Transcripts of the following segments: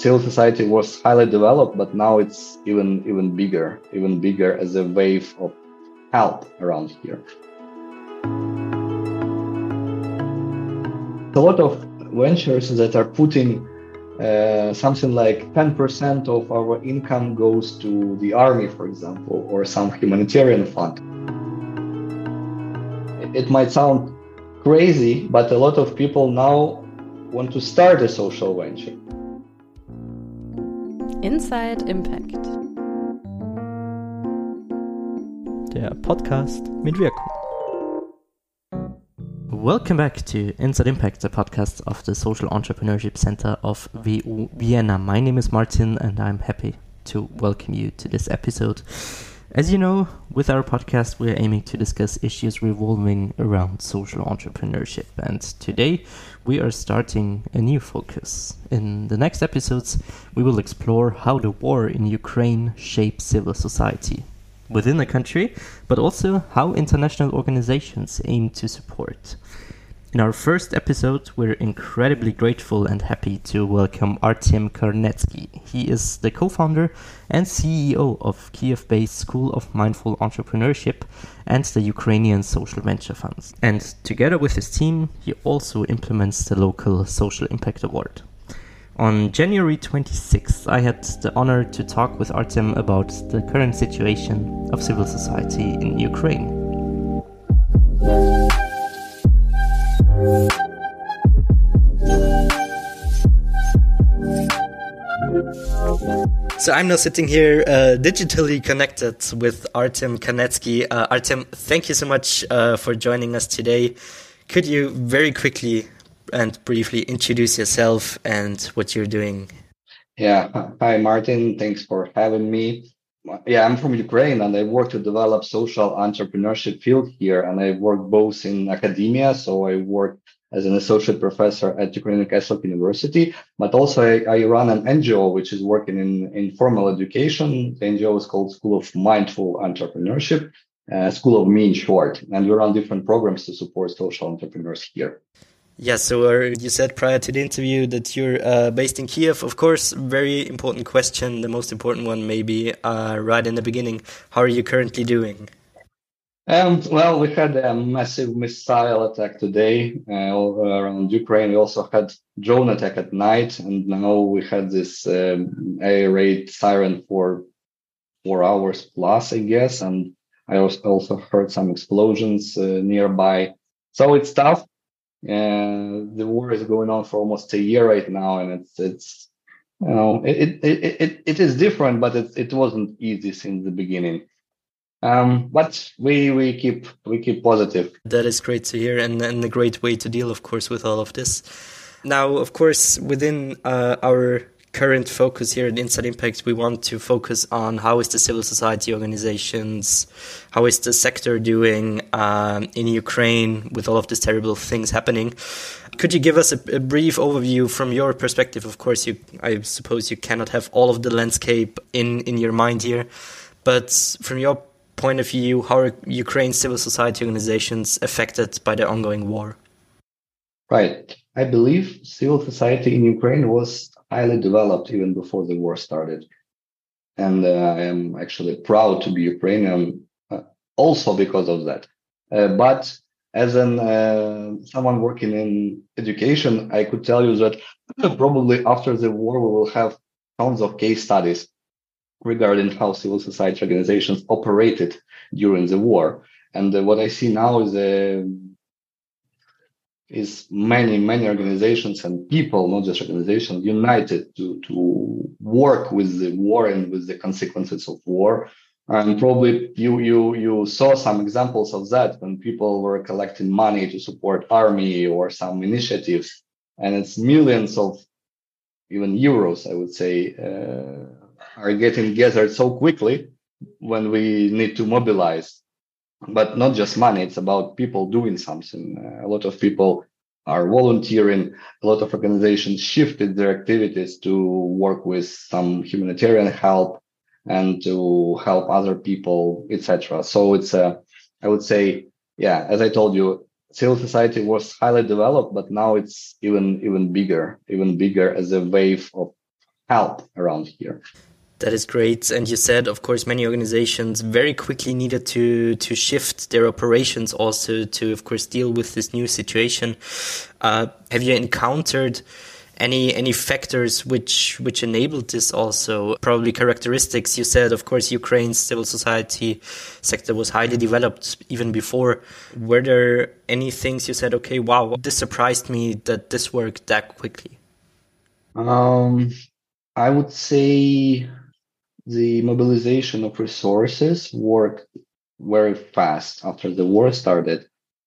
civil society was highly developed, but now it's even even bigger, even bigger as a wave of help around here. A lot of ventures that are putting uh, something like 10% of our income goes to the army, for example, or some humanitarian fund. It might sound crazy, but a lot of people now want to start a social venture. Inside Impact. Der Podcast mit Wirkung. Welcome back to Inside Impact, the podcast of the Social Entrepreneurship Center of Vienna. My name is Martin, and I'm happy to welcome you to this episode. As you know, with our podcast, we are aiming to discuss issues revolving around social entrepreneurship. And today, we are starting a new focus. In the next episodes, we will explore how the war in Ukraine shapes civil society within the country, but also how international organizations aim to support. In our first episode, we're incredibly grateful and happy to welcome Artem Karnetsky. He is the co founder and CEO of Kiev based School of Mindful Entrepreneurship and the Ukrainian Social Venture Funds. And together with his team, he also implements the local Social Impact Award. On January 26th, I had the honor to talk with Artem about the current situation of civil society in Ukraine. So I'm now sitting here uh, digitally connected with Artem Kanetsky. Uh, Artem, thank you so much uh, for joining us today. Could you very quickly and briefly introduce yourself and what you're doing? Yeah. Hi, Martin. Thanks for having me. Yeah, I'm from Ukraine and I work to develop social entrepreneurship field here. And I work both in academia. So I work as an associate professor at Ukrainian Catholic University, but also I, I, run an NGO which is working in, in formal education. The NGO is called School of Mindful Entrepreneurship, uh, School of Me in short, and we run different programs to support social entrepreneurs here. Yeah, so uh, you said prior to the interview that you're uh, based in Kiev. Of course, very important question, the most important one maybe uh, right in the beginning. How are you currently doing? Um, well, we had a massive missile attack today uh, around Ukraine. We also had drone attack at night, and now we had this um, air raid siren for four hours plus, I guess. And I also heard some explosions uh, nearby. So it's tough. Uh, the war is going on for almost a year right now, and it's it's you know it it it, it is different, but it it wasn't easy since the beginning. Um, but we we keep we keep positive. That is great to hear, and, and a great way to deal, of course, with all of this. Now, of course, within uh, our current focus here at Inside Impact, we want to focus on how is the civil society organizations, how is the sector doing um, in Ukraine with all of these terrible things happening. Could you give us a, a, brief overview from your perspective? Of course, you I suppose you cannot have all of the landscape in in your mind here, but from your point of view, how are Ukraine civil society organizations affected by the ongoing war? Right. I believe civil society in Ukraine was highly developed even before the war started. And uh, I am actually proud to be Ukrainian uh, also because of that. Uh, but as an uh, someone working in education, I could tell you that probably after the war we will have tons of case studies regarding how civil society organizations operated during the war. And uh, what I see now is uh, is many many organizations and people, not just organizations, united to to work with the war and with the consequences of war. And probably you you you saw some examples of that when people were collecting money to support army or some initiatives, and it's millions of even euros, I would say. Uh, are getting gathered so quickly when we need to mobilize. But not just money, it's about people doing something. Uh, a lot of people are volunteering. A lot of organizations shifted their activities to work with some humanitarian help and to help other people, etc. So it's a, I would say, yeah, as I told you, civil society was highly developed, but now it's even even bigger, even bigger as a wave of help around here. That is great. And you said, of course, many organizations very quickly needed to to shift their operations also to, of course, deal with this new situation. Uh, have you encountered any any factors which which enabled this also probably characteristics you said of course ukraine's civil society sector was highly developed even before were there any things you said okay wow this surprised me that this worked that quickly um i would say the mobilization of resources worked very fast after the war started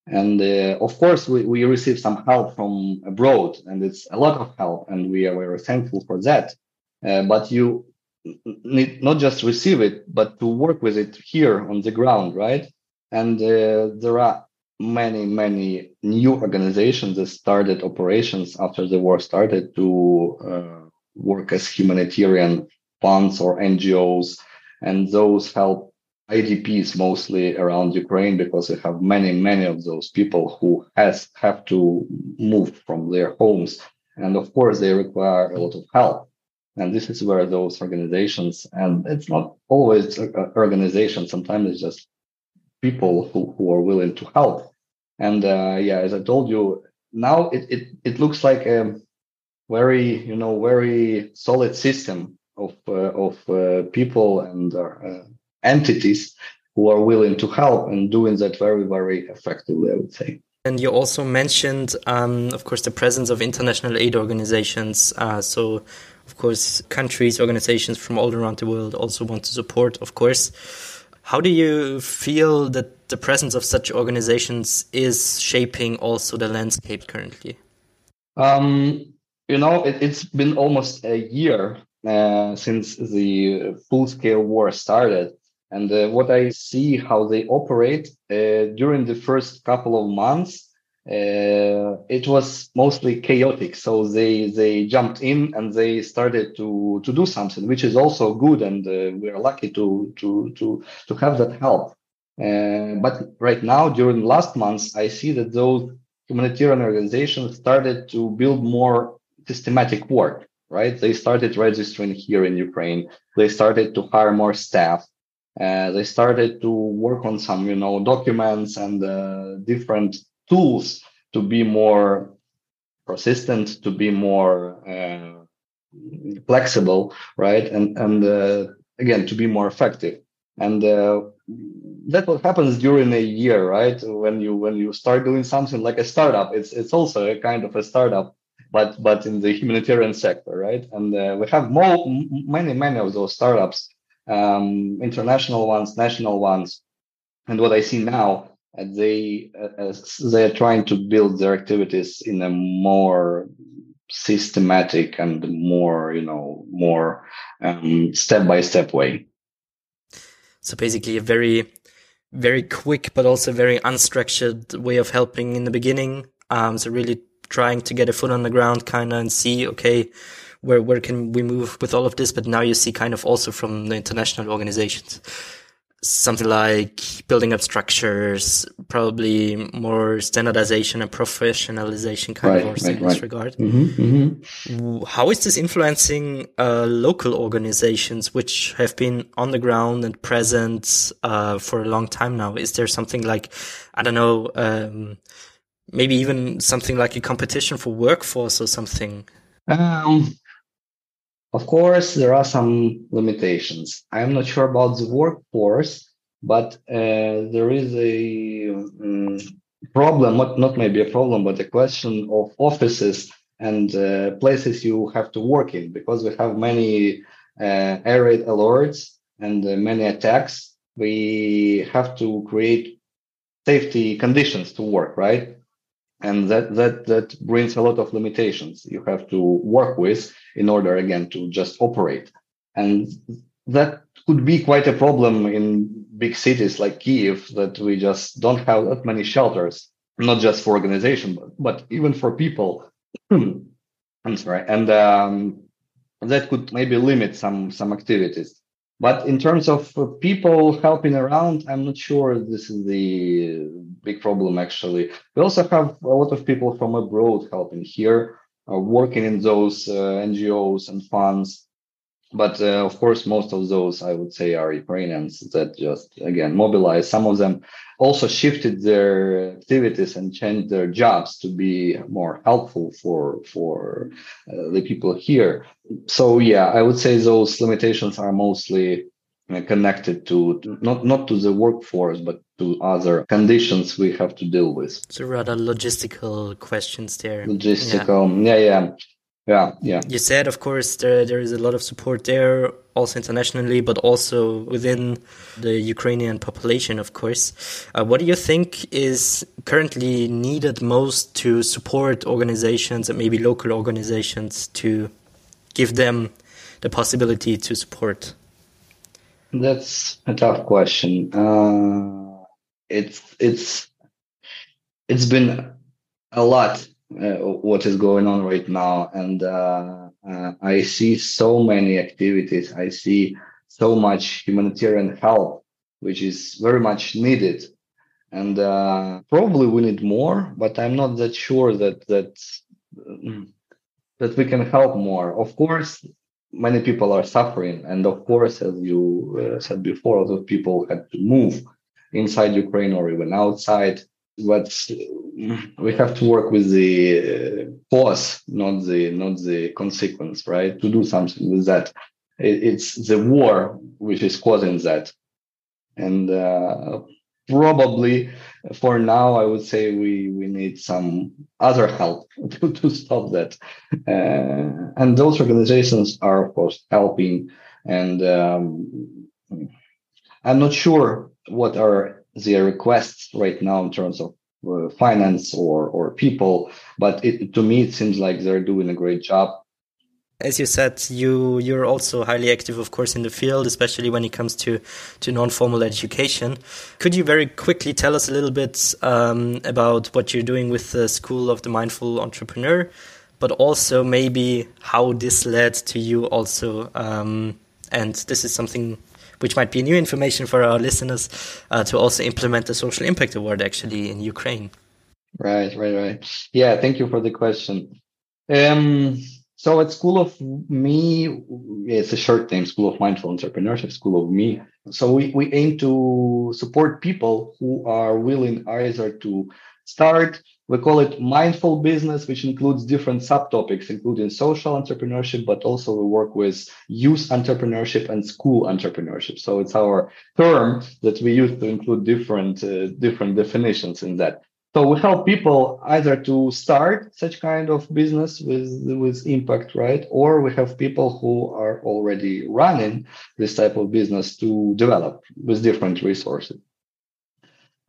and uh, of course, we, we received some help from abroad, and it's a lot of help, and we are very thankful for that. Uh, but you need not just receive it, but to work with it here on the ground, right? And uh, there are many, many new organizations that started operations after the war started to uh, work as humanitarian funds or NGOs, and those help IDPs mostly around Ukraine because we have many, many of those people who has have to move from their homes. And of course, they require a lot of help. And this is where those organizations, and it's not always organizations, sometimes it's just people who, who are willing to help. And uh, yeah, as I told you, now it, it, it looks like a very, you know, very solid system of, uh, of uh, people and uh, entities who are willing to help and doing that very, very effectively, I would say. And you also mentioned, um, of course, the presence of international aid organizations. Uh, so, of course, countries, organizations from all around the world also want to support, of course. How do you feel that the presence of such organizations is shaping also the landscape currently? Um, you know, it, has been almost a year uh, since the full scale war started. And uh, what I see how they operate uh, during the first couple of months, uh, it was mostly chaotic. So they they jumped in and they started to to do something, which is also good, and uh, we are lucky to to to to have that help. But right now, during last months, I see that those humanitarian organizations started to build more systematic work. Right, they started registering here in Ukraine. They started to hire more staff uh, they started to work on some, you know, documents and uh, different tools to be more persistent, to be more uh, flexible, right? And and uh, again, to be more effective. And uh, that what happens during a year, right? When you when you start doing something like a startup, it's it's also a kind of a startup, but but in the humanitarian sector, right? And uh, we have more many many of those startups um, international ones, national ones. And what I see now, uh, they uh, they are trying to build their activities in a more systematic and more, you know, more step by step way. So basically, a very very quick but also very unstructured way of helping in the beginning. Um, so really trying to get a foot on the ground, kind of, and see, okay, where where can we move with all of this? But now you see kind of also from the international organizations something like building up structures, probably more standardization and professionalization kind right, of right, in right. this regard. Mm-hmm, mm-hmm. How is this influencing uh, local organizations which have been on the ground and present uh, for a long time now? Is there something like, I don't know, um, maybe even something like a competition for workforce or something? Um, of course, there are some limitations. I'm not sure about the workforce, but uh, there is a um, problem, not, not maybe a problem, but a question of offices and uh, places you have to work in because we have many uh, air raid alerts and uh, many attacks. We have to create safety conditions to work, right? And that that that brings a lot of limitations you have to work with in order again to just operate. And that could be quite a problem in big cities like kiev that we just don't have that many shelters not just for organization but, but even for people. I'm sorry. And um, that could maybe limit some some activities but in terms of people helping around, I'm not sure this is the big problem actually. We also have a lot of people from abroad helping here, uh, working in those uh, NGOs and funds. But uh, of course, most of those I would say are Ukrainians that just again mobilized. Some of them also shifted their activities and changed their jobs to be more helpful for for uh, the people here. So yeah, I would say those limitations are mostly uh, connected to, to not not to the workforce but to other conditions we have to deal with. So rather logistical questions there. Logistical, yeah, yeah. yeah yeah yeah. You said of course there there is a lot of support there also internationally but also within the ukrainian population of course. Uh, what do you think is currently needed most to support organizations and maybe local organizations to give them the possibility to support? That's a tough question. Uh, it's it's it's been a lot what is going on right now. And uh, uh, i see so many activities. I see so much humanitarian help which is very much needed. And uh, probably we need more but i'm not that sure that that mm, that we can help more. Of course many people are suffering. And of course as you uh, said before a lot of people had to move inside ukraine or even outside but we have to work with the cause, not the not the consequence, right? To do something with that. it's the war which is causing that, and uh, probably for now, I would say we we need some other help to, to stop that. Uh, and those organizations are, of course, helping. And um, I'm not sure what are their requests right now in terms of uh, finance or or people but it, to me it seems like they're doing a great job. As you said you you're also highly active of course in the field especially when it comes to to non-formal education. Could you very quickly tell us a little bit um, about what you're doing with the school of the mindful entrepreneur but also maybe how this led to you also um, and this is something which might be new information for our listeners uh, to also implement the social impact award actually in Ukraine. Right, right, right. Yeah, thank you for the question. Um, so at School of Me, it's a short name, School of Mindful Entrepreneurship, School of Me. So we, we aim to support people who are willing either to start we call it mindful business, which includes different subtopics, including social entrepreneurship, but also we work with youth entrepreneurship and school entrepreneurship. So it's our term that we use to include different uh, different definitions in that. So we help people either to start such kind of business with with impact, right? Or we have people who are already running this type of business to develop with different resources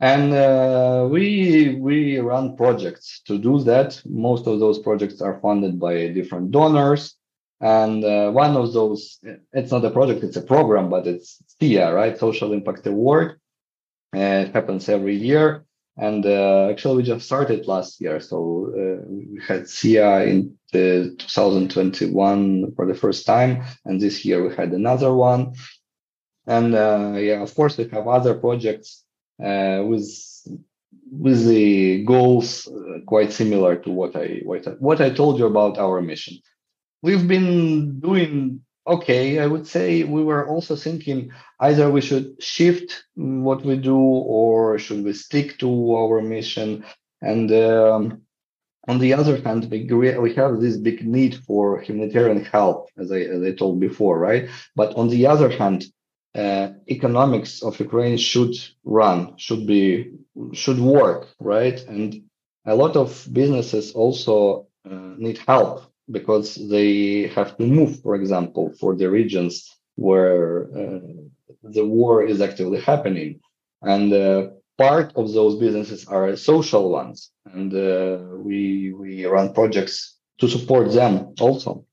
and uh, we we run projects to do that. Most of those projects are funded by different donors. And uh, one of those it's not a project it's a program but it's SIA right? Social impact award. And it happens every year. And uh, actually we just started last year. So uh, we had SIA in 2021 for the first time. And this year we had another one. And uh, yeah of course we have other projects uh, with with the goals uh, quite similar to what I, what I what I told you about our mission. We've been doing okay. I would say we were also thinking either we should shift what we do or should we stick to our mission. And um, on the other hand, we, we have this big need for humanitarian help, as I, as I told before, right? But on the other hand, uh, economics of Ukraine should run, should be, should work, right? And a lot of businesses also uh, need help because they have to move, for example, for the regions where uh, the war is actively happening. And uh, part of those businesses are social ones, and uh, we we run projects to support them also.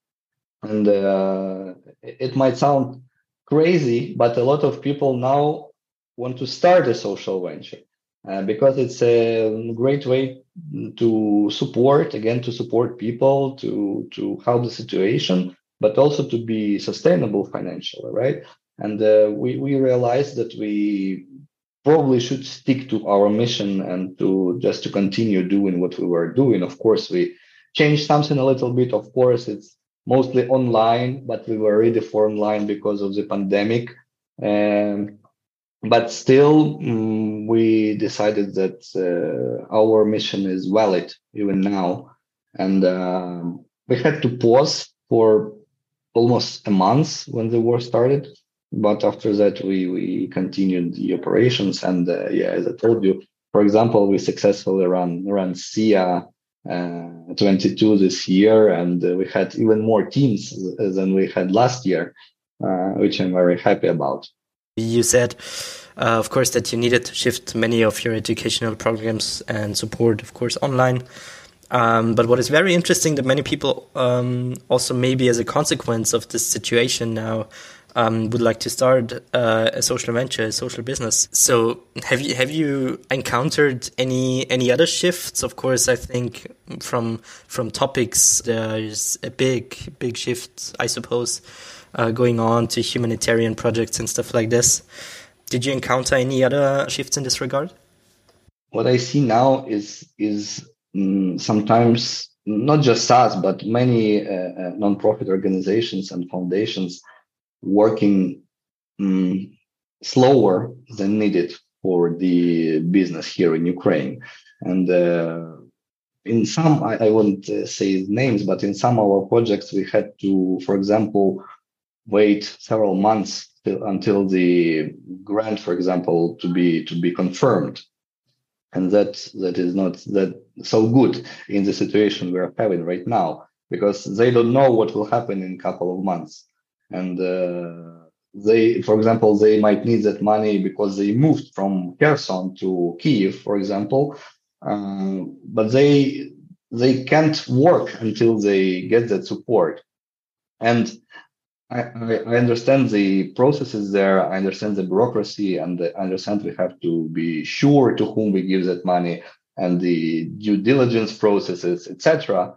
And uh, it might sound crazy, but a lot of people now want to start a social venture uh, because it's a great way to support again to support people to to help the situation but also to be sustainable financially right? And uh, we we realized that we probably should stick to our mission and to just to continue doing what we were doing. Of course we changed something a little bit. Of course it's mostly online, but we were ready for online because of the pandemic. Um, but still, um, we decided that uh, our mission is valid even now, and uh, we had to pause for almost a month when the war started. But after that, we we continued the operations, and uh, yeah, as I told you, for example, we successfully ran ran SIA 22 this year, and uh, we had even more teams than we had last year, uh, which I'm very happy about. You said, uh, of course, that you needed to shift many of your educational programs and support, of course, online. Um, but what is very interesting that many people um, also maybe as a consequence of this situation now um, would like to start uh, a social venture, a social business. So have you have you encountered any any other shifts? Of course, I think from from topics there's a big big shift, I suppose, uh, going on to humanitarian projects and stuff like this. Did you encounter any other shifts in this regard? What I see now is is mm, sometimes not just us, but many uh, uh, nonprofit organizations and foundations working um, slower than needed for the business here in Ukraine. And uh, in some, I, I won't uh, say names, but in some of our projects, we had to, for example, wait several months until the grant, for example, to be to be confirmed. And that that is not that so good in the situation we are having right now because they don't know what will happen in a couple of months and uh, they for example they might need that money because they moved from kherson to kiev for example uh, but they they can't work until they get that support and I, I, understand the processes there. I understand the bureaucracy, and I understand we have to be sure to whom we give that money and the due diligence processes, etc.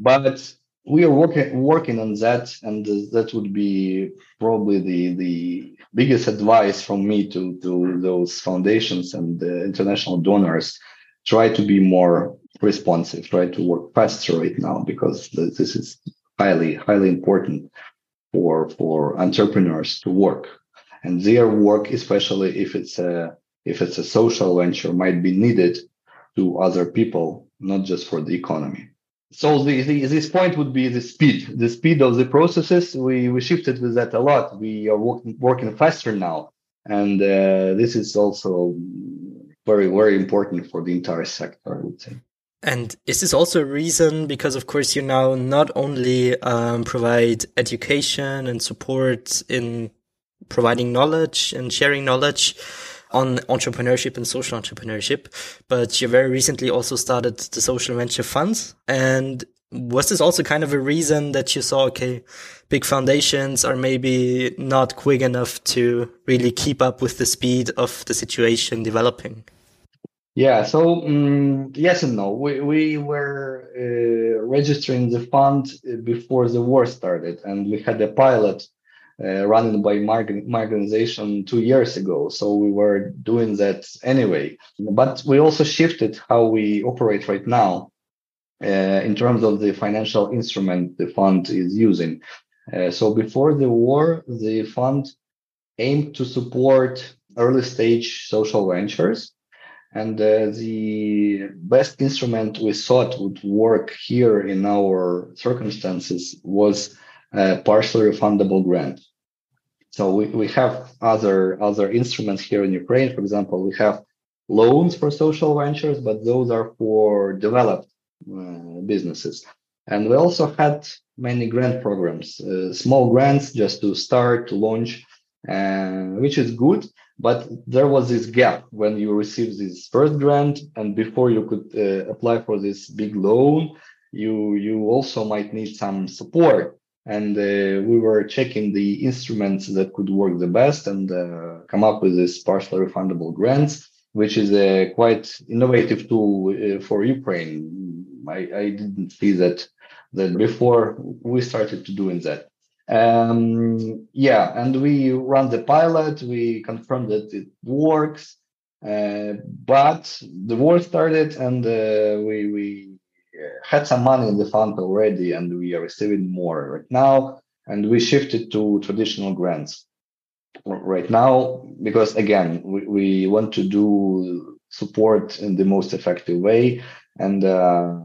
But we are working working on that, and that would be probably the the biggest advice from me to to those foundations and international donors. Try to be more responsive. Try to work faster right now because this is highly highly important for for entrepreneurs to work, and their work, especially if it's a if it's a social venture, might be needed to other people, not just for the economy so the, the, this point would be the speed. The speed of the processes we we shifted with that a lot. We are working working faster now. And uh, this is also very very important for the entire sector i would say. And is this also a reason? Because of course you now not only um, provide education and support in providing knowledge and sharing knowledge on entrepreneurship and social entrepreneurship, but you very recently also started the social venture funds. And was this also kind of a reason that you saw, okay, big foundations are maybe not quick enough to really keep up with the speed of the situation developing? Yeah, so um, yes and no. We, we were uh, registering the fund before the war started, and we had a pilot uh, running by my, my organization two years ago. So we were doing that anyway. But we also shifted how we operate right now uh, in terms of the financial instrument the fund is using. Uh, so before the war, the fund aimed to support early stage social ventures. And uh, the best instrument we thought would work here in our circumstances was a partially refundable grant. So we, we have other other instruments here in Ukraine. For example, we have loans for social ventures, but those are for developed uh, businesses. And we also had many grant programs, uh, small grants just to start, to launch, uh, which is good. But there was this gap when you receive this first grant, and before you could uh, apply for this big loan, you you also might need some support and uh, we were checking the instruments that could work the best and uh, come up with this partially refundable grants which is a quite innovative tool uh, for ukraine. I, I, didn't see that that before. We started to doing that. Um, yeah and we run the pilot. We confirmed that it works uh, but the war started and uh, we we had some money in the fund already and we are receiving more right now. And we shifted to traditional grants right now because again, we, we want to do support in the most effective way. And uh,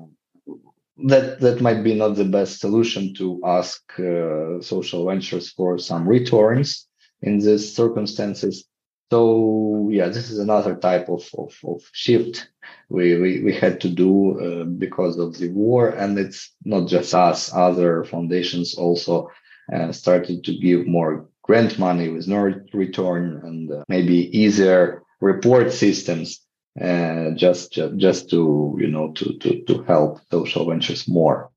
that that might be not the best solution to ask uh, social ventures for some returns in these circumstances. So yeah, this is another type of of, of shift we, we we had to do uh, because of the war, and it's not just us; other foundations also uh, started to give more grant money with no return and uh, maybe easier report systems uh, just, just just to you know to to to help social ventures more.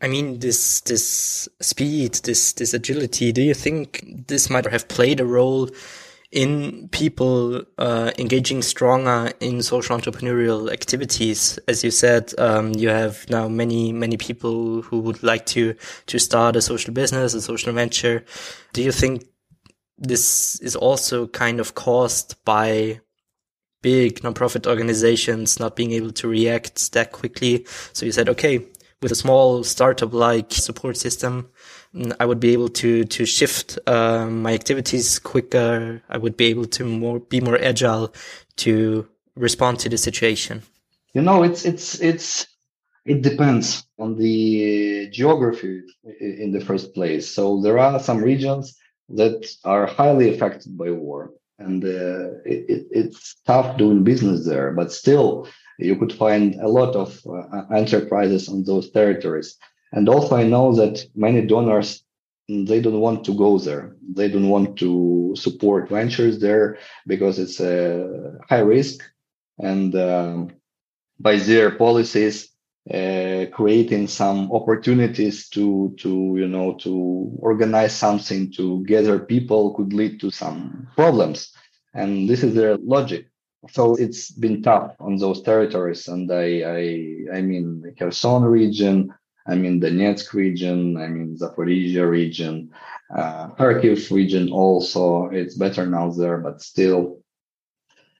I mean, this this speed, this this agility. Do you think this might have played a role in people uh, engaging stronger in social entrepreneurial activities? As you said, um, you have now many many people who would like to to start a social business, a social venture. Do you think this is also kind of caused by big nonprofit organizations not being able to react that quickly. So you said, okay, with a small startup like support system, I would be able to to shift uh, my activities quicker. I would be able to more be more agile to respond to the situation. You know, it's it's it's it depends on the geography in the first place. So there are some regions that are highly affected by war and uh, it, it's tough doing business there. But still, you could find a lot of uh, enterprises on those territories. And also, I know that many donors they don't want to go there. They don't want to support ventures there because it's a high risk, and um, by their policies, uh, creating some opportunities to to you know to organize something to gather people could lead to some problems. And this is their logic. So it's been tough on those territories. And i i i mean the kherson region i mean the donetsk region i mean zaporizhia region uh, kharkiv region also it's better now there but still.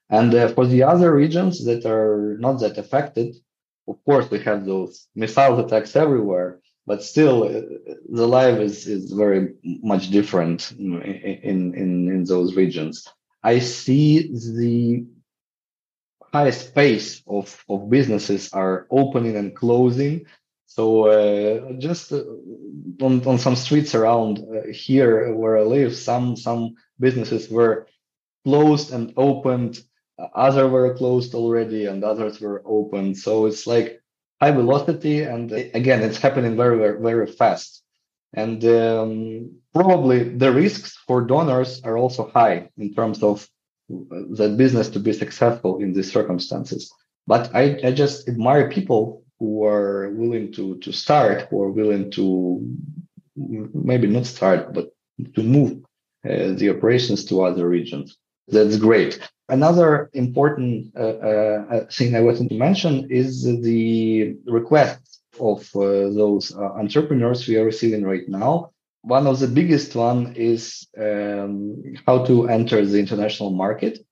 And uh, for the other regions that are not that affected of course we have those missile attacks everywhere but still uh, the life is is very much different in in in, in those regions. I see the highest pace of of businesses are opening and closing so uh, just uh, on, on some streets around uh, here where i live some some businesses were closed and opened other were closed already and others were open so it's like high velocity and again it's happening very very, very fast. And um, probably the risks for donors are also high in terms of that business to be successful in these circumstances. But i, I just admire people who are willing to to start are willing to maybe not start but to move uh, the operations to other regions that's great Another important uh, uh, thing I wanted to mention is the requests of uh, those uh, entrepreneurs we are receiving right now. One of the biggest one is um, how to enter the international market.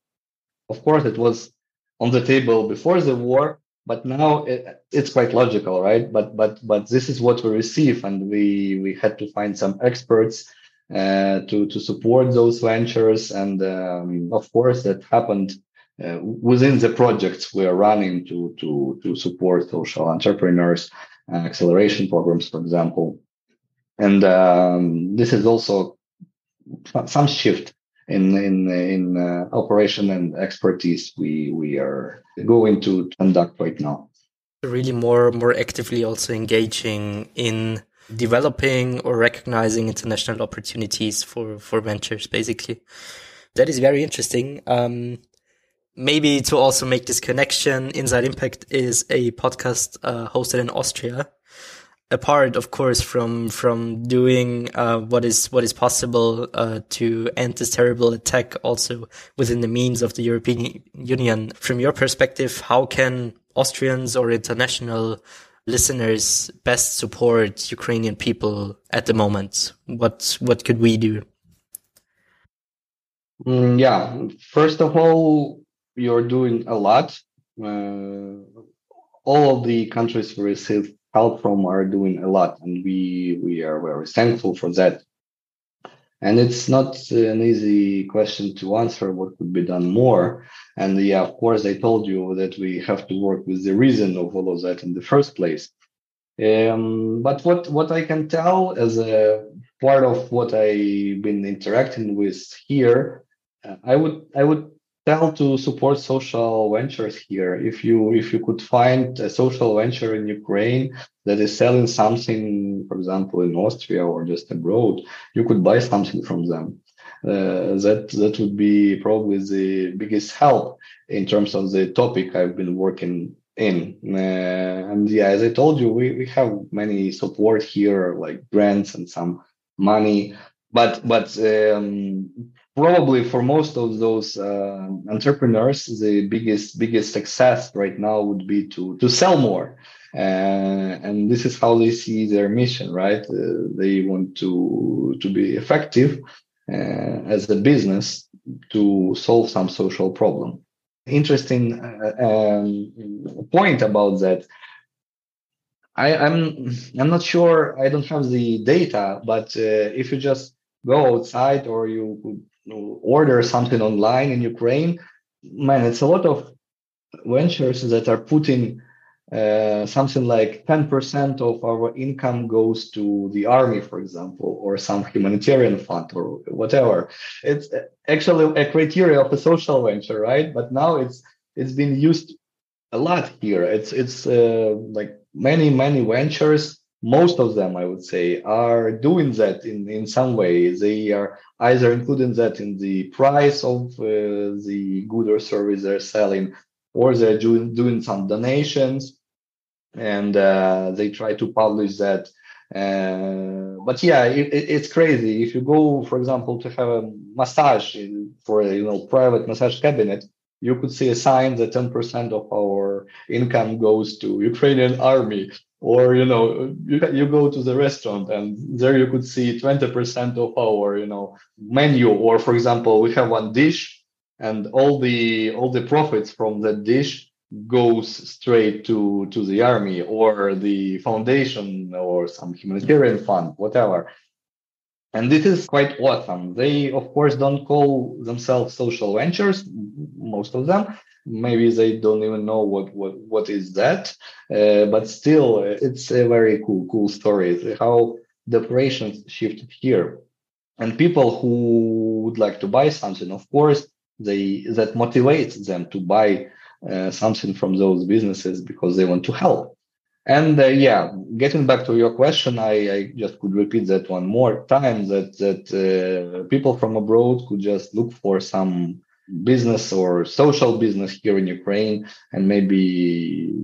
Of course, it was on the table before the war, but now it, it's quite logical, right? But but but this is what we receive, and we we had to find some experts uh, to to support those ventures, and um, of course that happened uh, within the projects we are running to to to support social entrepreneurs, uh, acceleration programs, for example, and um, this is also some shift in in in uh, operation and expertise we we are going to conduct right now. Really, more more actively also engaging in developing or recognizing international opportunities for, for ventures, basically. That is very interesting. Um, maybe to also make this connection, Inside Impact is a podcast uh, hosted in Austria. Apart, of course, from from doing uh, what is what is possible uh, to end this terrible attack, also within the means of the European Union. From your perspective, how can Austrians or international listeners best support Ukrainian people at the moment? What what could we do? Mm, yeah, first of all, you're doing a lot. Uh, all of the countries receive help from are doing a lot, and we we are very thankful for that. And it's not an easy question to answer. What could be done more? And yeah, of course, I told you that we have to work with the reason of all of that in the first place. Um, but what what I can tell as a part of what I've been interacting with here, uh, I would I would tell to support social ventures here. If you if you could find a social venture in Ukraine that is selling something, for example, in Austria or just abroad, you could buy something from them. Uh, that that would be probably the biggest help in terms of the topic I've been working in. Uh, and yeah, as I told you, we, we have many support here, like grants and some money. But but um, probably for most of those uh, entrepreneurs, the biggest biggest success right now would be to to sell more. Uh, and this is how they see their mission, right? Uh, they want to to be effective uh, as a business to solve some social problem interesting uh, um, point about that. I, am I'm, I'm not sure. I don't have the data, but uh, if you just go outside or you order something online in Ukraine, man, it's a lot of ventures that are putting uh, something like 10% of our income goes to the army, for example, or some humanitarian fund or whatever. It's actually a criteria of a social venture, right? But now it's it's been used a lot here. It's it's uh, like many many ventures. Most of them, I would say, are doing that in in some way. They are either including that in the price of uh, the good or service they're selling, or they're doing, doing some donations and uh, they try to publish that. Uh, but yeah, it, it's crazy. If you go, for example, to have a massage for a you know private massage cabinet, you could see a sign that 10% of our income goes to Ukrainian army. Or you know, you you go to the restaurant and there you could see 20% of our you know menu. Or for example, we have one dish and all the all the profits from that dish goes straight to to the army or the foundation or some humanitarian fund whatever and this is quite awesome they of course don't call themselves social ventures most of them maybe they don't even know what what what is that uh, but still it's a very cool cool story how the operations shifted here and people who would like to buy something of course they that motivates them to buy uh, something from those businesses because they want to help. And uh, yeah, getting back to your question, I, I, just could repeat that one more time that that uh, people from abroad could just look for some business or social business here in Ukraine, and maybe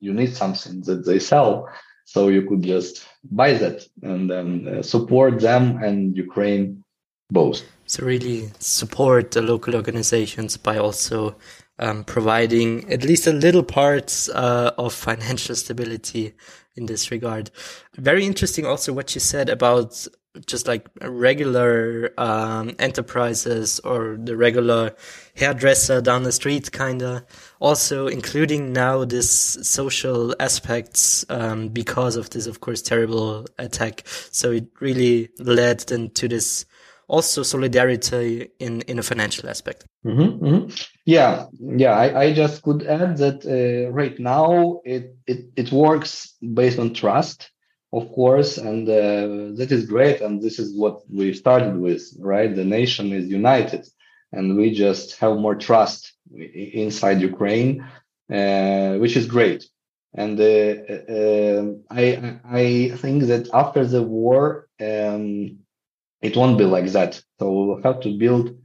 you need something that they sell, so you could just buy that and then uh, support them and Ukraine both. So really support the local organizations by also um, providing at least a little parts uh, of financial stability in this regard. Very interesting also what you said about just like regular um, enterprises or the regular hairdresser down the street kind of also including now this social aspects um, because of this of course terrible attack so it really led then to this also solidarity in in a financial aspect. Mm-hmm, mm-hmm. Yeah, yeah. I, I just could add that uh, right now it, it it works based on trust, of course, and uh, that is great. And this is what we started with, right? The nation is united, and we just have more trust inside Ukraine, uh, which is great. And uh, uh, I I think that after the war. Um, it won't be like that. So we'll have to build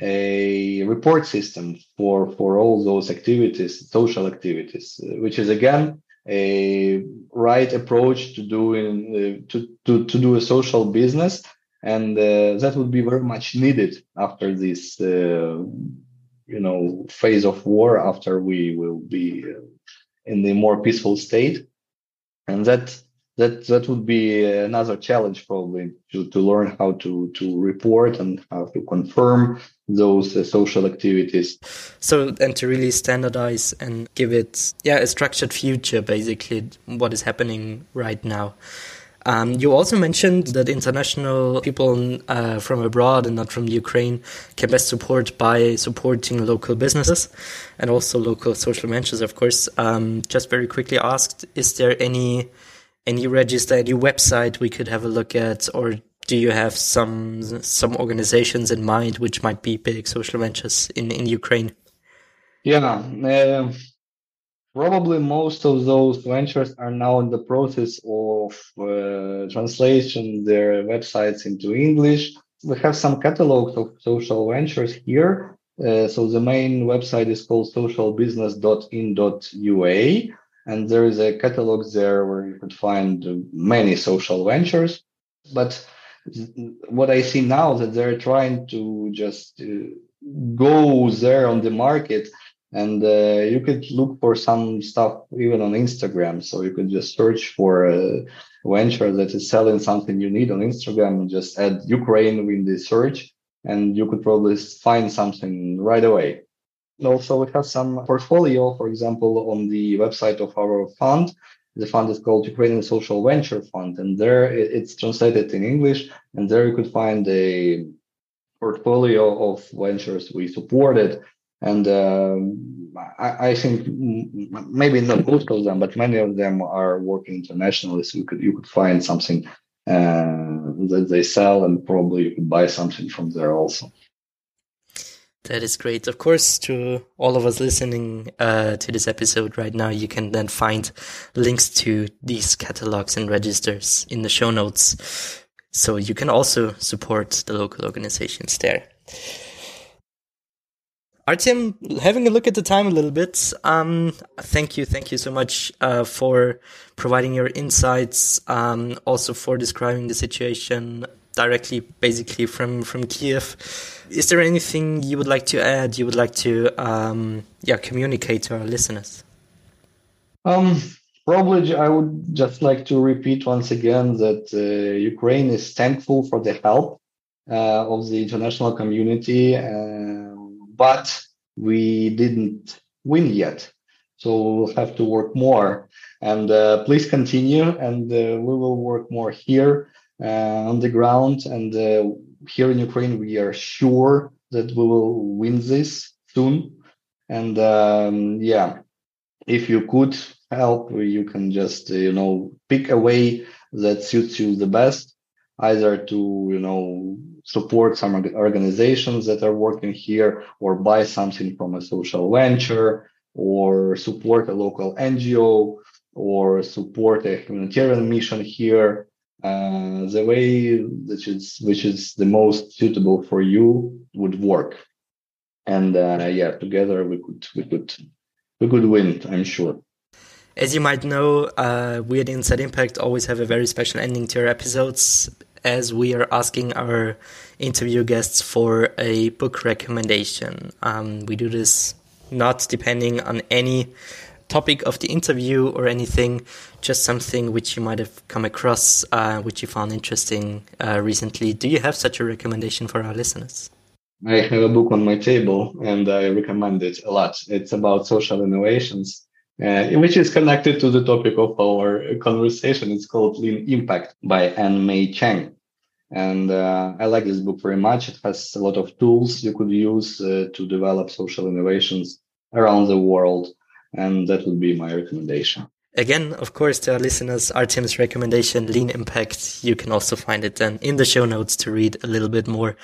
a report system for for all those activities, social activities, which is again a right approach to doing uh, to, to to do a social business, and uh, that would be very much needed after this uh, you know phase of war. After we will be uh, in the more peaceful state, and that that that would be another challenge probably to, to learn how to to report and how to confirm those uh, social activities so and to really standardize and give it yeah a structured future basically what is happening right now um, you also mentioned that international people uh, from abroad and not from Ukraine can best support by supporting local businesses and also local social ventures, of course. Um, just very quickly asked, is there any any register, any website we could have a look at, or do you have some some organizations in mind which might be big social ventures in in Ukraine? Yeah, uh, probably most of those ventures are now in the process of uh, translation their websites into English. We have some catalogs of social ventures here. Uh, so the main website is called socialbusiness.in.ua and there is a catalog there where you could find many social ventures. But what I see now that they're trying to just uh, go there on the market and uh, you could look for some stuff even on Instagram. So you could just search for a venture that is selling something you need on Instagram and just add Ukraine in the search and you could probably find something right away. Also, we have some portfolio, for example, on the website of our fund. The fund is called Ukrainian Social Venture Fund, and there it's translated in English. And there you could find a portfolio of ventures we supported. And um, I, I, think maybe not most of them, but many of them are working internationally. So you could you could find something uh, that they sell, and probably you could buy something from there also. That is great. Of course, to all of us listening uh, to this episode right now, you can then find links to these catalogs and registers in the show notes. So you can also support the local organizations there. Artem, having a look at the time a little bit, um, thank you, thank you so much uh, for providing your insights, um, also for describing the situation directly, basically from from Kiev. Is there anything you would like to add? You would like to, um, yeah, communicate to our listeners? Um, probably, I would just like to repeat once again that uh, Ukraine is thankful for the help uh, of the international community, uh, but we didn't win yet. So we'll have to work more. And uh, please continue, and uh, we will work more here on the ground. And uh, here in Ukraine, we are sure that we will win this soon. And um, yeah, if you could help, you can just uh, you know pick a way that suits you the best, either to you know support some organizations that are working here, or buy something from a social venture, or support a local NGO, or support a humanitarian mission here uh, the way which is which is the most suitable for you would work. And uh, yeah together we could we could we could win i'm sure. As you might know uh, we at inside impact always have a very special ending to our episodes as we are asking our interview guests for a book recommendation. Um, we do this not depending on any topic of the interview or anything, just something which you might have come across, uh, which you found interesting uh, recently. Do you have such a recommendation for our listeners? I have a book on my table and I recommend it a lot. It's about social innovations, uh, which is connected to the topic of our conversation. It's called Lean Impact by Ann Mei Chang. And uh, I like this book very much. It has a lot of tools you could use uh, to develop social innovations around the world and that would be my recommendation. Again, of course, to our listeners, Artem's recommendation, Lean Impact, you can also find it then in the show notes to read a little bit more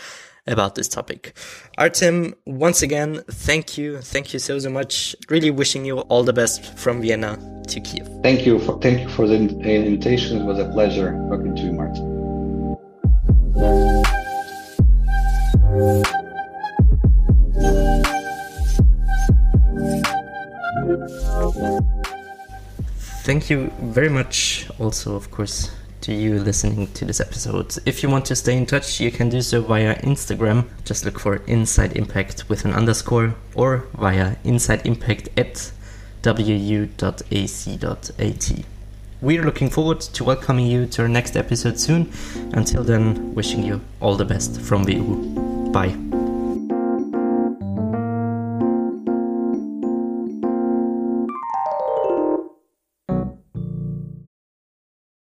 about this topic. Artem, once again, thank you. Thank you so, so much. Really wishing you all the best from Vienna to Kiev. Thank you. For, thank you for the invitation. It was a pleasure talking to you, Martin. Thank you very much, also, of course, to you listening to this episode. If you want to stay in touch, you can do so via Instagram. Just look for Inside Impact with an underscore or via Inside Impact at wu.ac.at. we're looking forward to welcoming you to our next episode soon. Until then, wishing you all the best from WU. Bye.